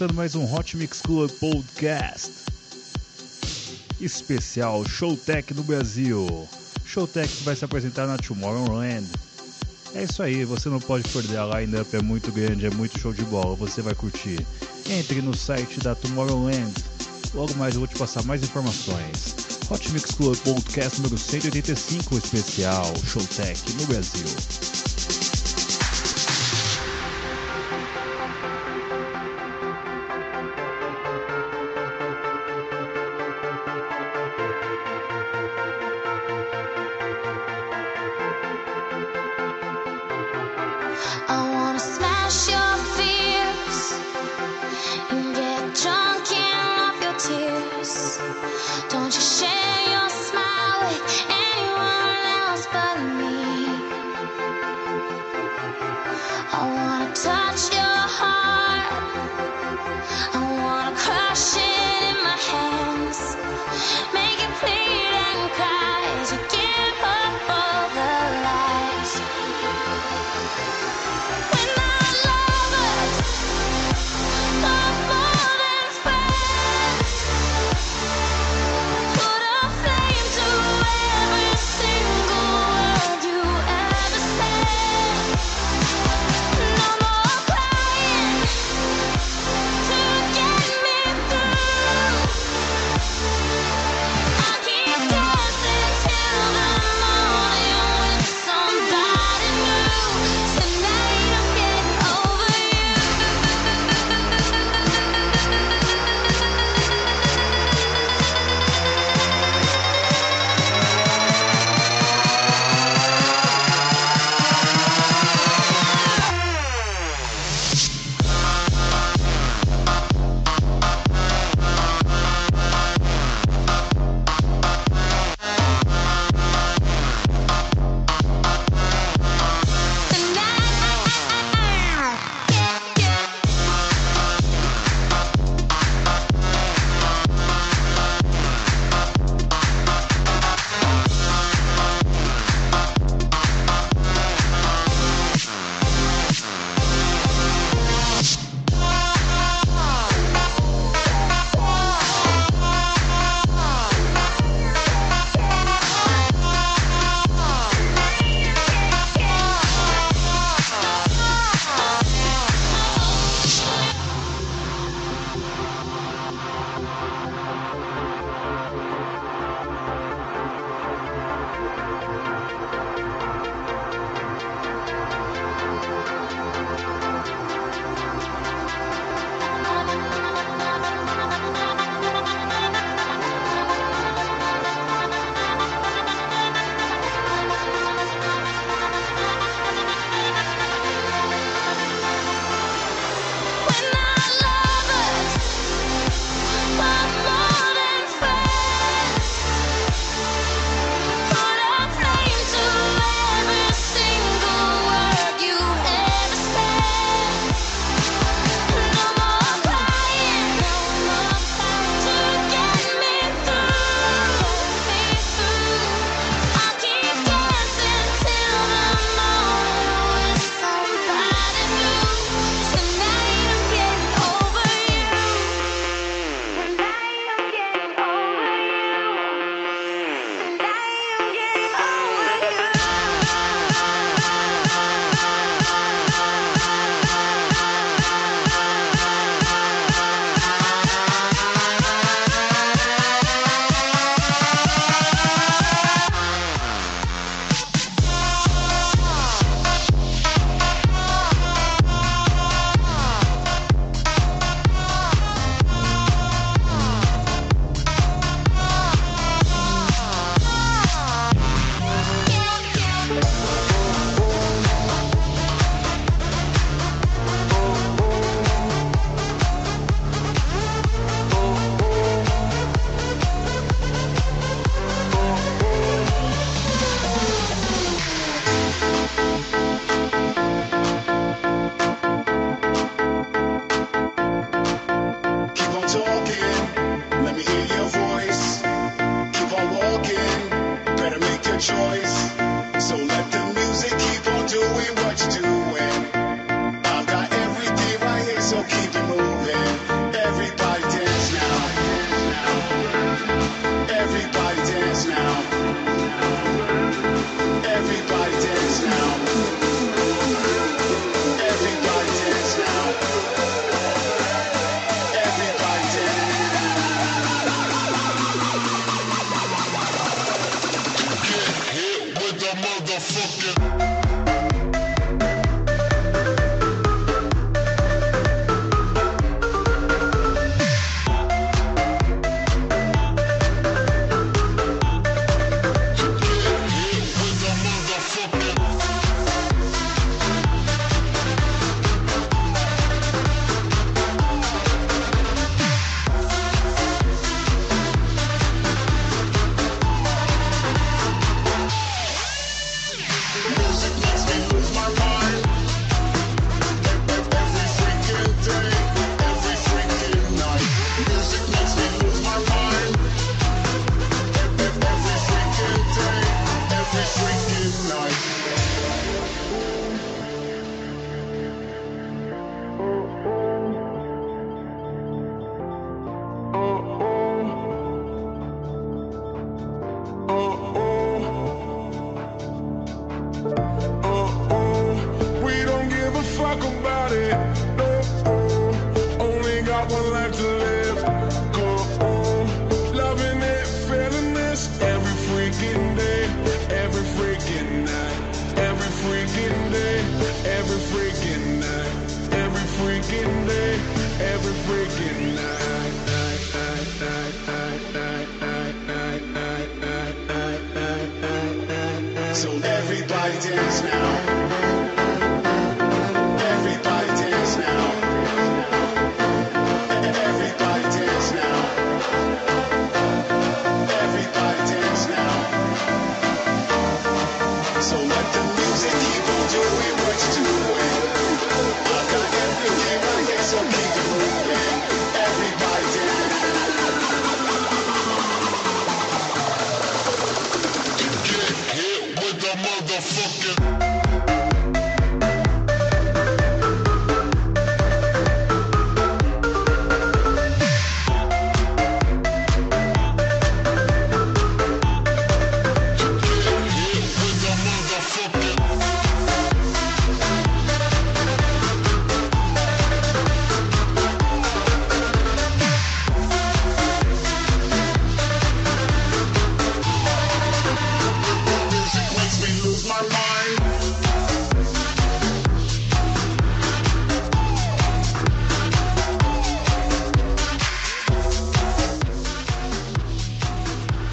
Começando mais um Hot Mix Club Podcast. Especial Showtech no Brasil. Showtech vai se apresentar na Tomorrowland. É isso aí, você não pode perder, a line-up é muito grande, é muito show de bola, você vai curtir. Entre no site da Tomorrowland. Logo mais eu vou te passar mais informações. Hot Mix Club Podcast número 185 especial Showtech no Brasil.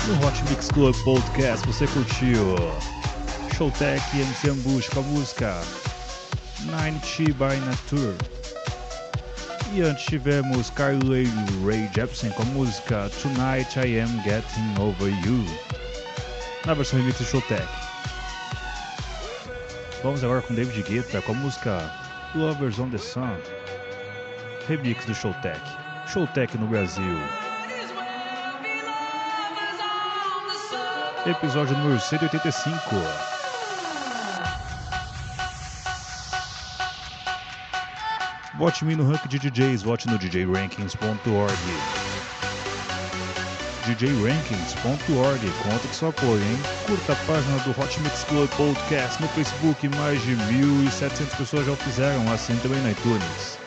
No Hot Mix Club Podcast você curtiu Showtech e MC Ambush com a música Nine Chi by Nature. E antes tivemos Carly Ray Jepsen com a música Tonight I Am Getting Over You, na versão remix do Showtech. Vamos agora com David Guetta com a música Lovers on the Sun, remix do Showtech. Showtech no Brasil. Episódio número 185. Vote me no ranking de DJs, vote no djrankings.org. djrankings.org, conta com seu apoio, hein? Curta a página do Hot Mix Club Podcast no Facebook, mais de 1.700 pessoas já o fizeram, assim também no iTunes.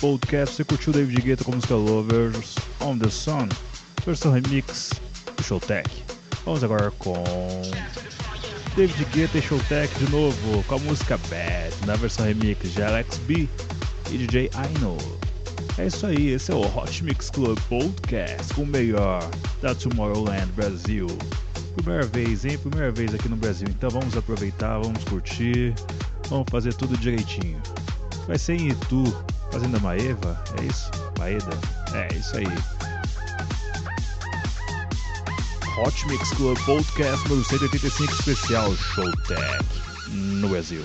Podcast você curtiu David Guetta com a música Lovers on the Sun, versão remix do Showtech. Vamos agora com David Guetta e Showtech de novo com a música Bad, na versão remix de Alex B e DJ Aino. É isso aí, esse é o Hot Mix Club Podcast com o melhor da Tomorrowland Brasil. Primeira vez, hein? Primeira vez aqui no Brasil, então vamos aproveitar, vamos curtir, vamos fazer tudo direitinho. Vai ser em Itu, Fazenda Maeva, é isso? Maeda? É, isso aí. Hot Mix Club Podcast número 185 especial Showtech no Brasil.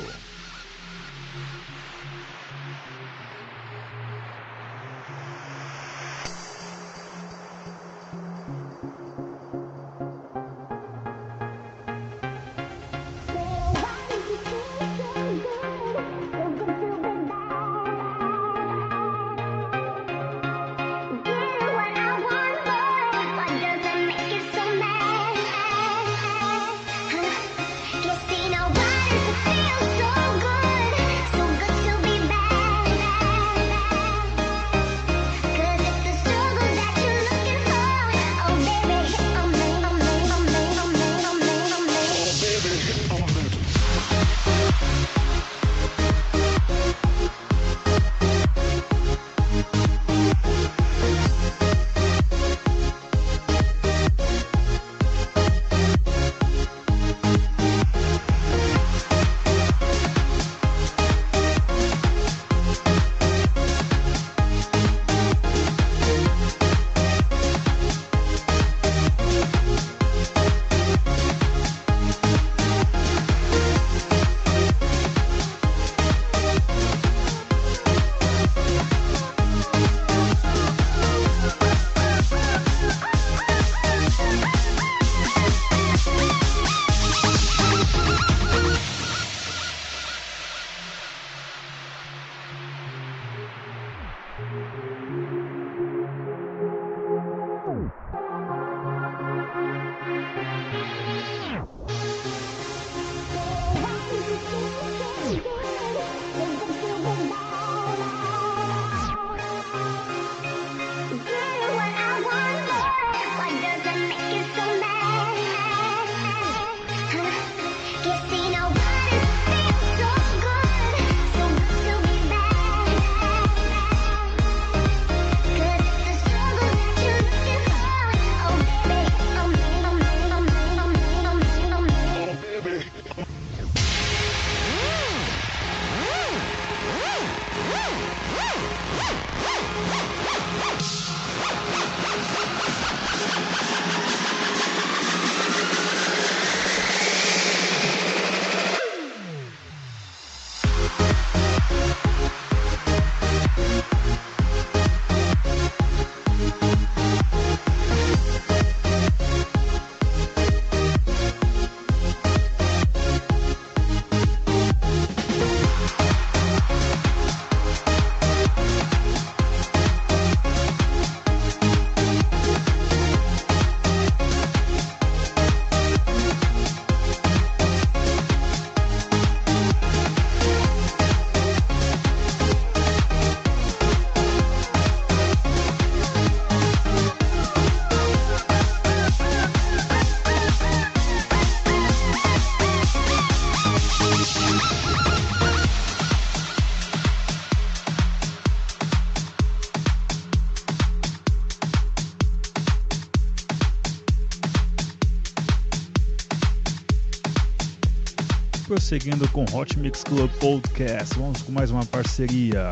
Prosseguindo com Hot Mix Club Podcast, vamos com mais uma parceria.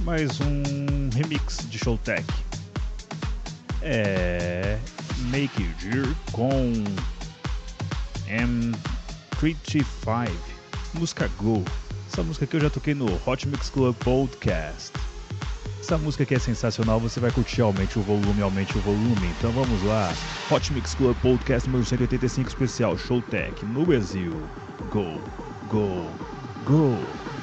Mais um remix de Showtech. É. Make It Dear com M35, música Go. Essa música aqui eu já toquei no Hot Mix Club Podcast. Essa música aqui é sensacional, você vai curtir, aumente o volume, aumente o volume. Então vamos lá. Hot Mix Club Podcast número 185 especial Showtech no Brasil. Go, go, go.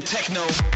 Techno.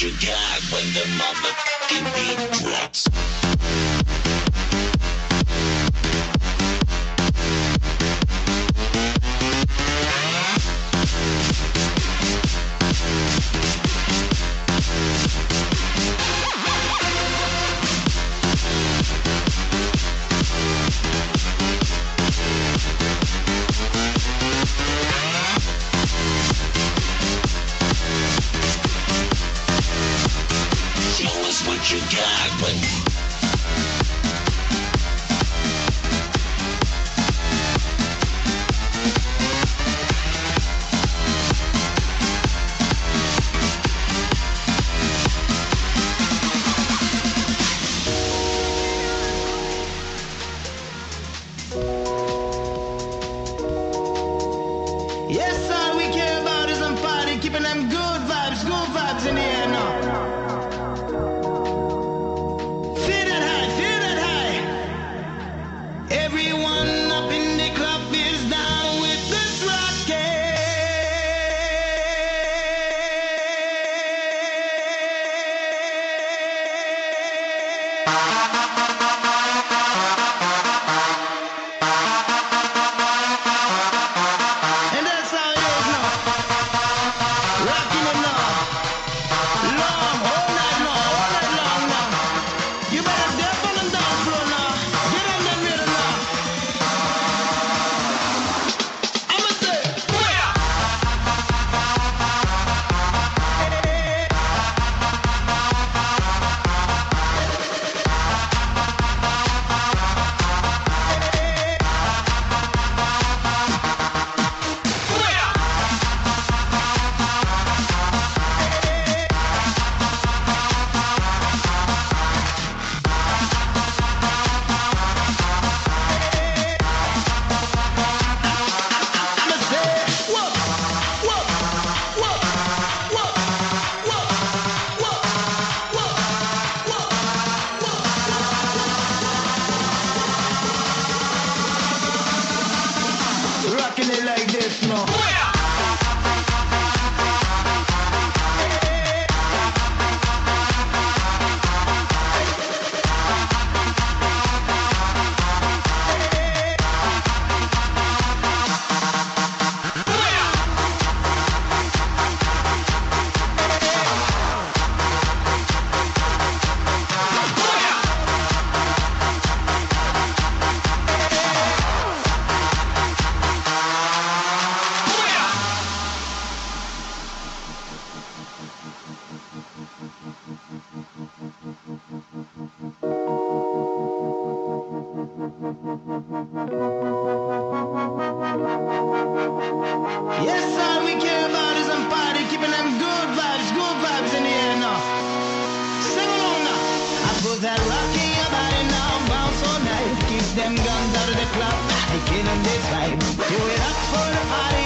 you got when the motherfucking beat drops. Time. Do it up for the party.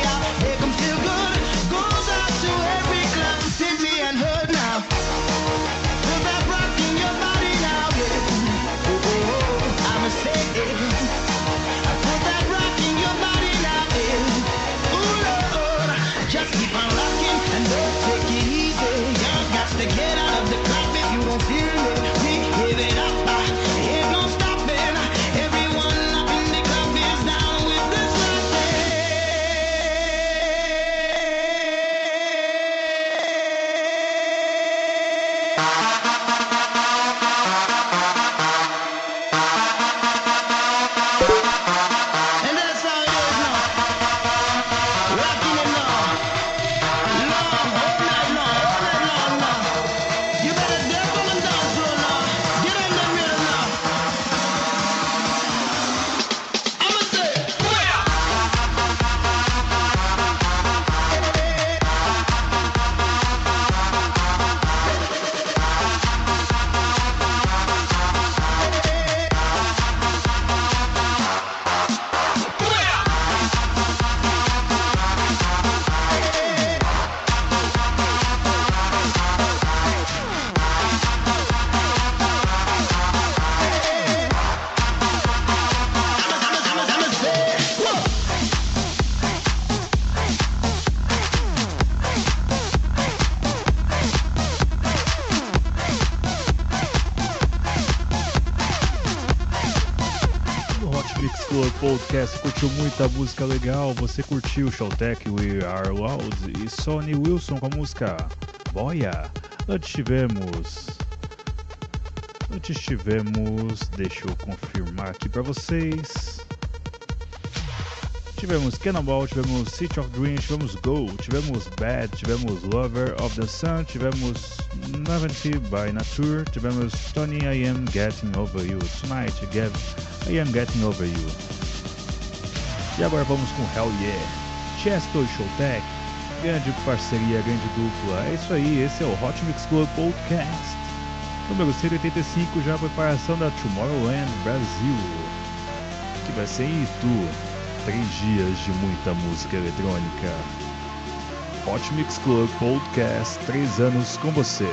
Club Podcast curtiu muita música legal. Você curtiu Showtech, We Are Loud e Sonny Wilson com a música Boia. Antes tivemos. Antes tivemos. Deixa eu confirmar aqui pra vocês. Tivemos Cannonball, tivemos City of Dreams, tivemos Go, tivemos Bad, tivemos Lover of the Sun, tivemos Novelty by Nature, tivemos Tony I Am Getting Over You, Tonight I Am Getting Over You. E agora vamos com Hell Yeah, Chesto Showtech, grande parceria, grande dupla. É isso aí, esse é o Hot Mix Club Podcast, número 185, já a preparação da Tomorrowland Brasil, que vai ser em Itu. Três dias de muita música eletrônica. Hot Mix Club Podcast, três anos com você.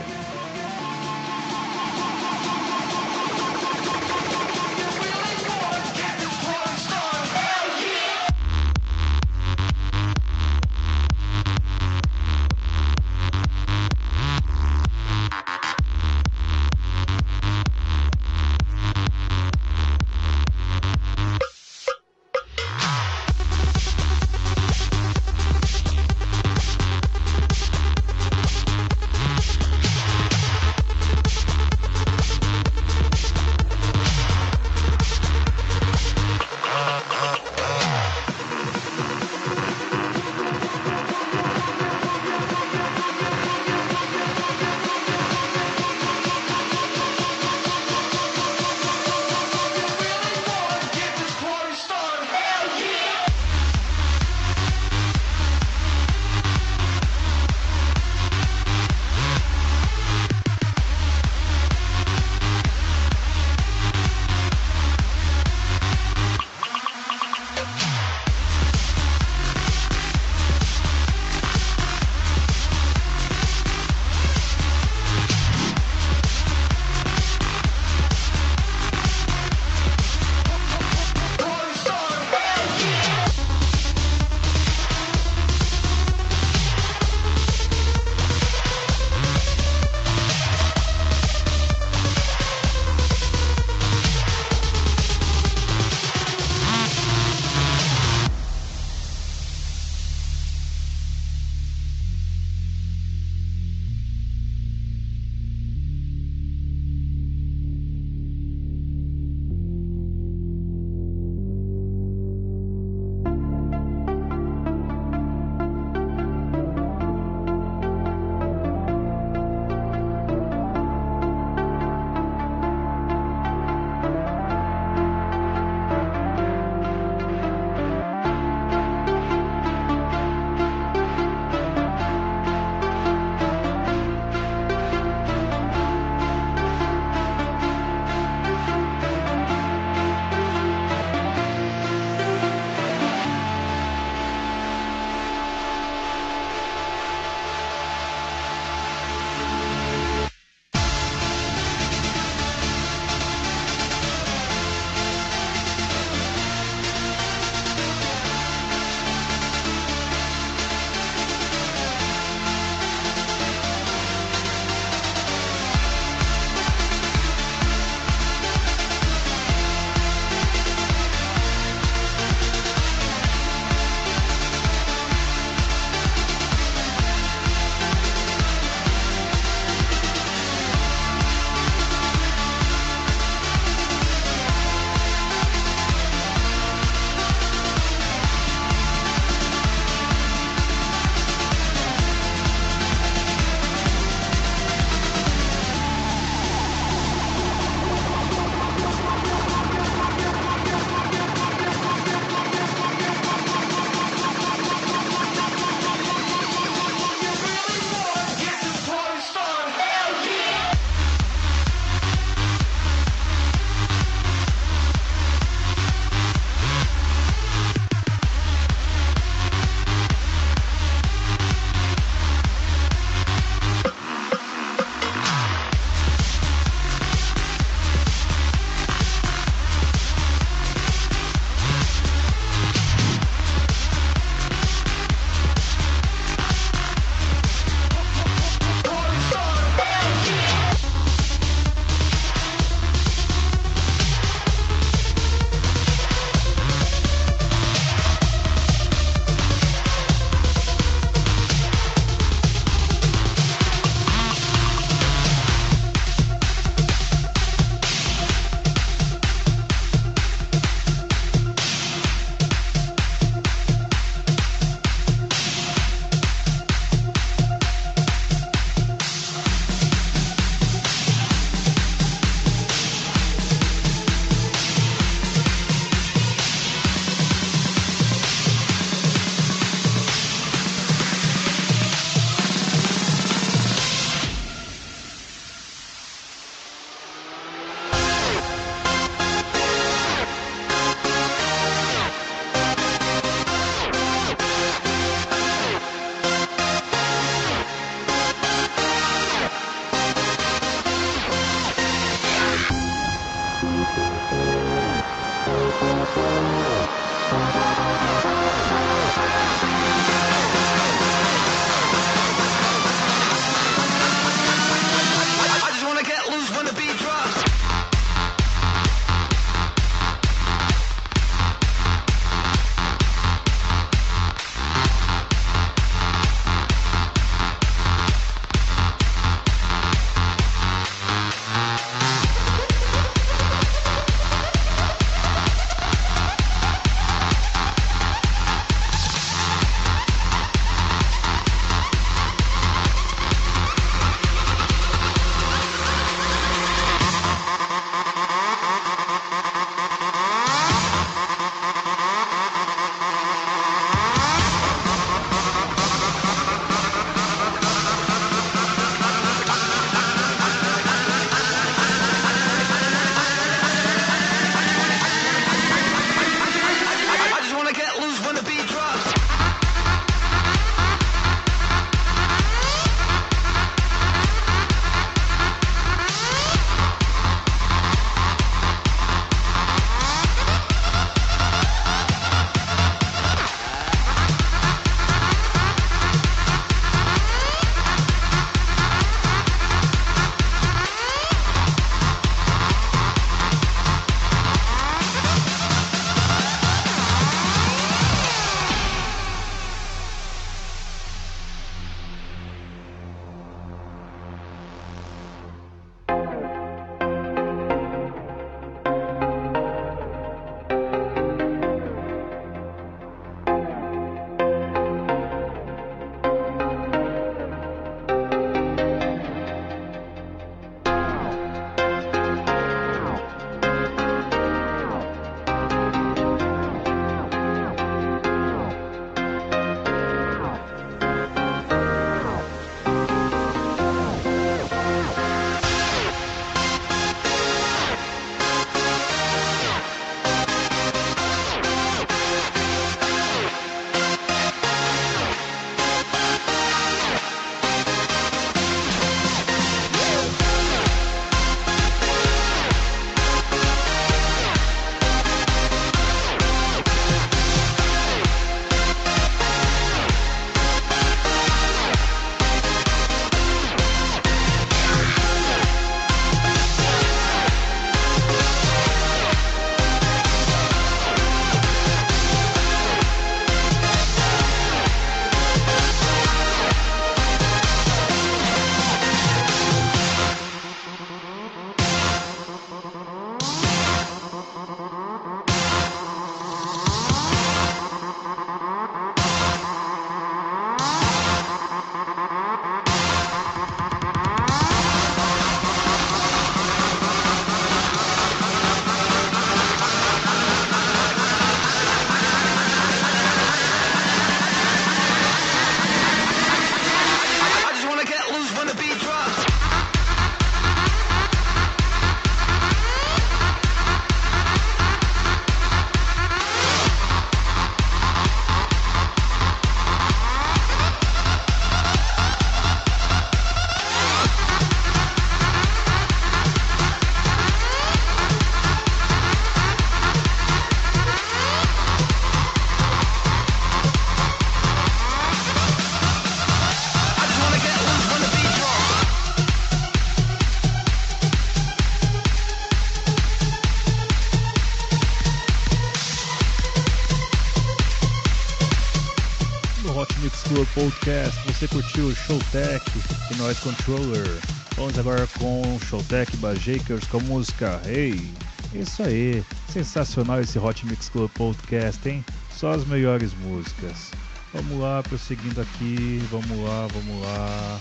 Podcast. Você curtiu o Showtech e Noise Controller. Vamos agora com Showtech Bajakers com a música Hey. Isso aí, sensacional esse Hot Mix Club Podcast, hein? Só as melhores músicas. Vamos lá, prosseguindo aqui, vamos lá, vamos lá.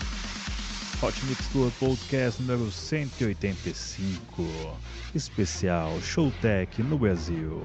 Hot Mix Club Podcast número 185. Especial Showtech no Brasil.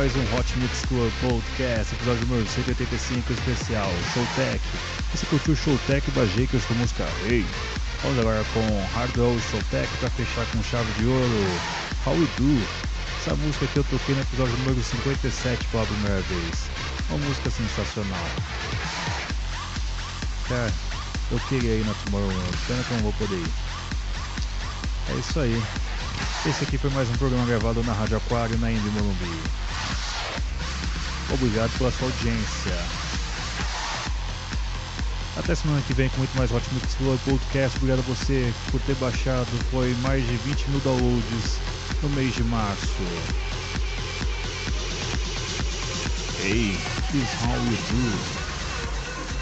Mais um Hot Mix Club Podcast, episódio número 185 especial, Showtech. Você curtiu Showtech Bajakers com a música Hey? Vamos agora com Hard Roll Showtech para fechar com chave de ouro. How We Do? Essa música que eu toquei no episódio número 57 pela primeira vez. Uma música sensacional. Cara, eu queria ir na Tomorrowland, pena que eu não vou poder ir. É isso aí. Esse aqui foi mais um programa gravado na Rádio Aquário, na Indie Morumbi. Obrigado pela sua audiência. Até semana que vem com muito mais Hot Mix Podcast. Obrigado a você por ter baixado. Foi mais de 20 mil downloads no mês de março. Hey, this is how we do.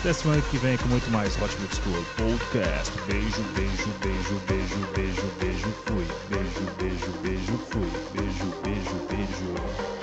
Até semana que vem com muito mais Hot Mix Podcast. Beijo, beijo, beijo, beijo, beijo, beijo, fui. Beijo, beijo, beijo, fui. Beijo, beijo, beijo.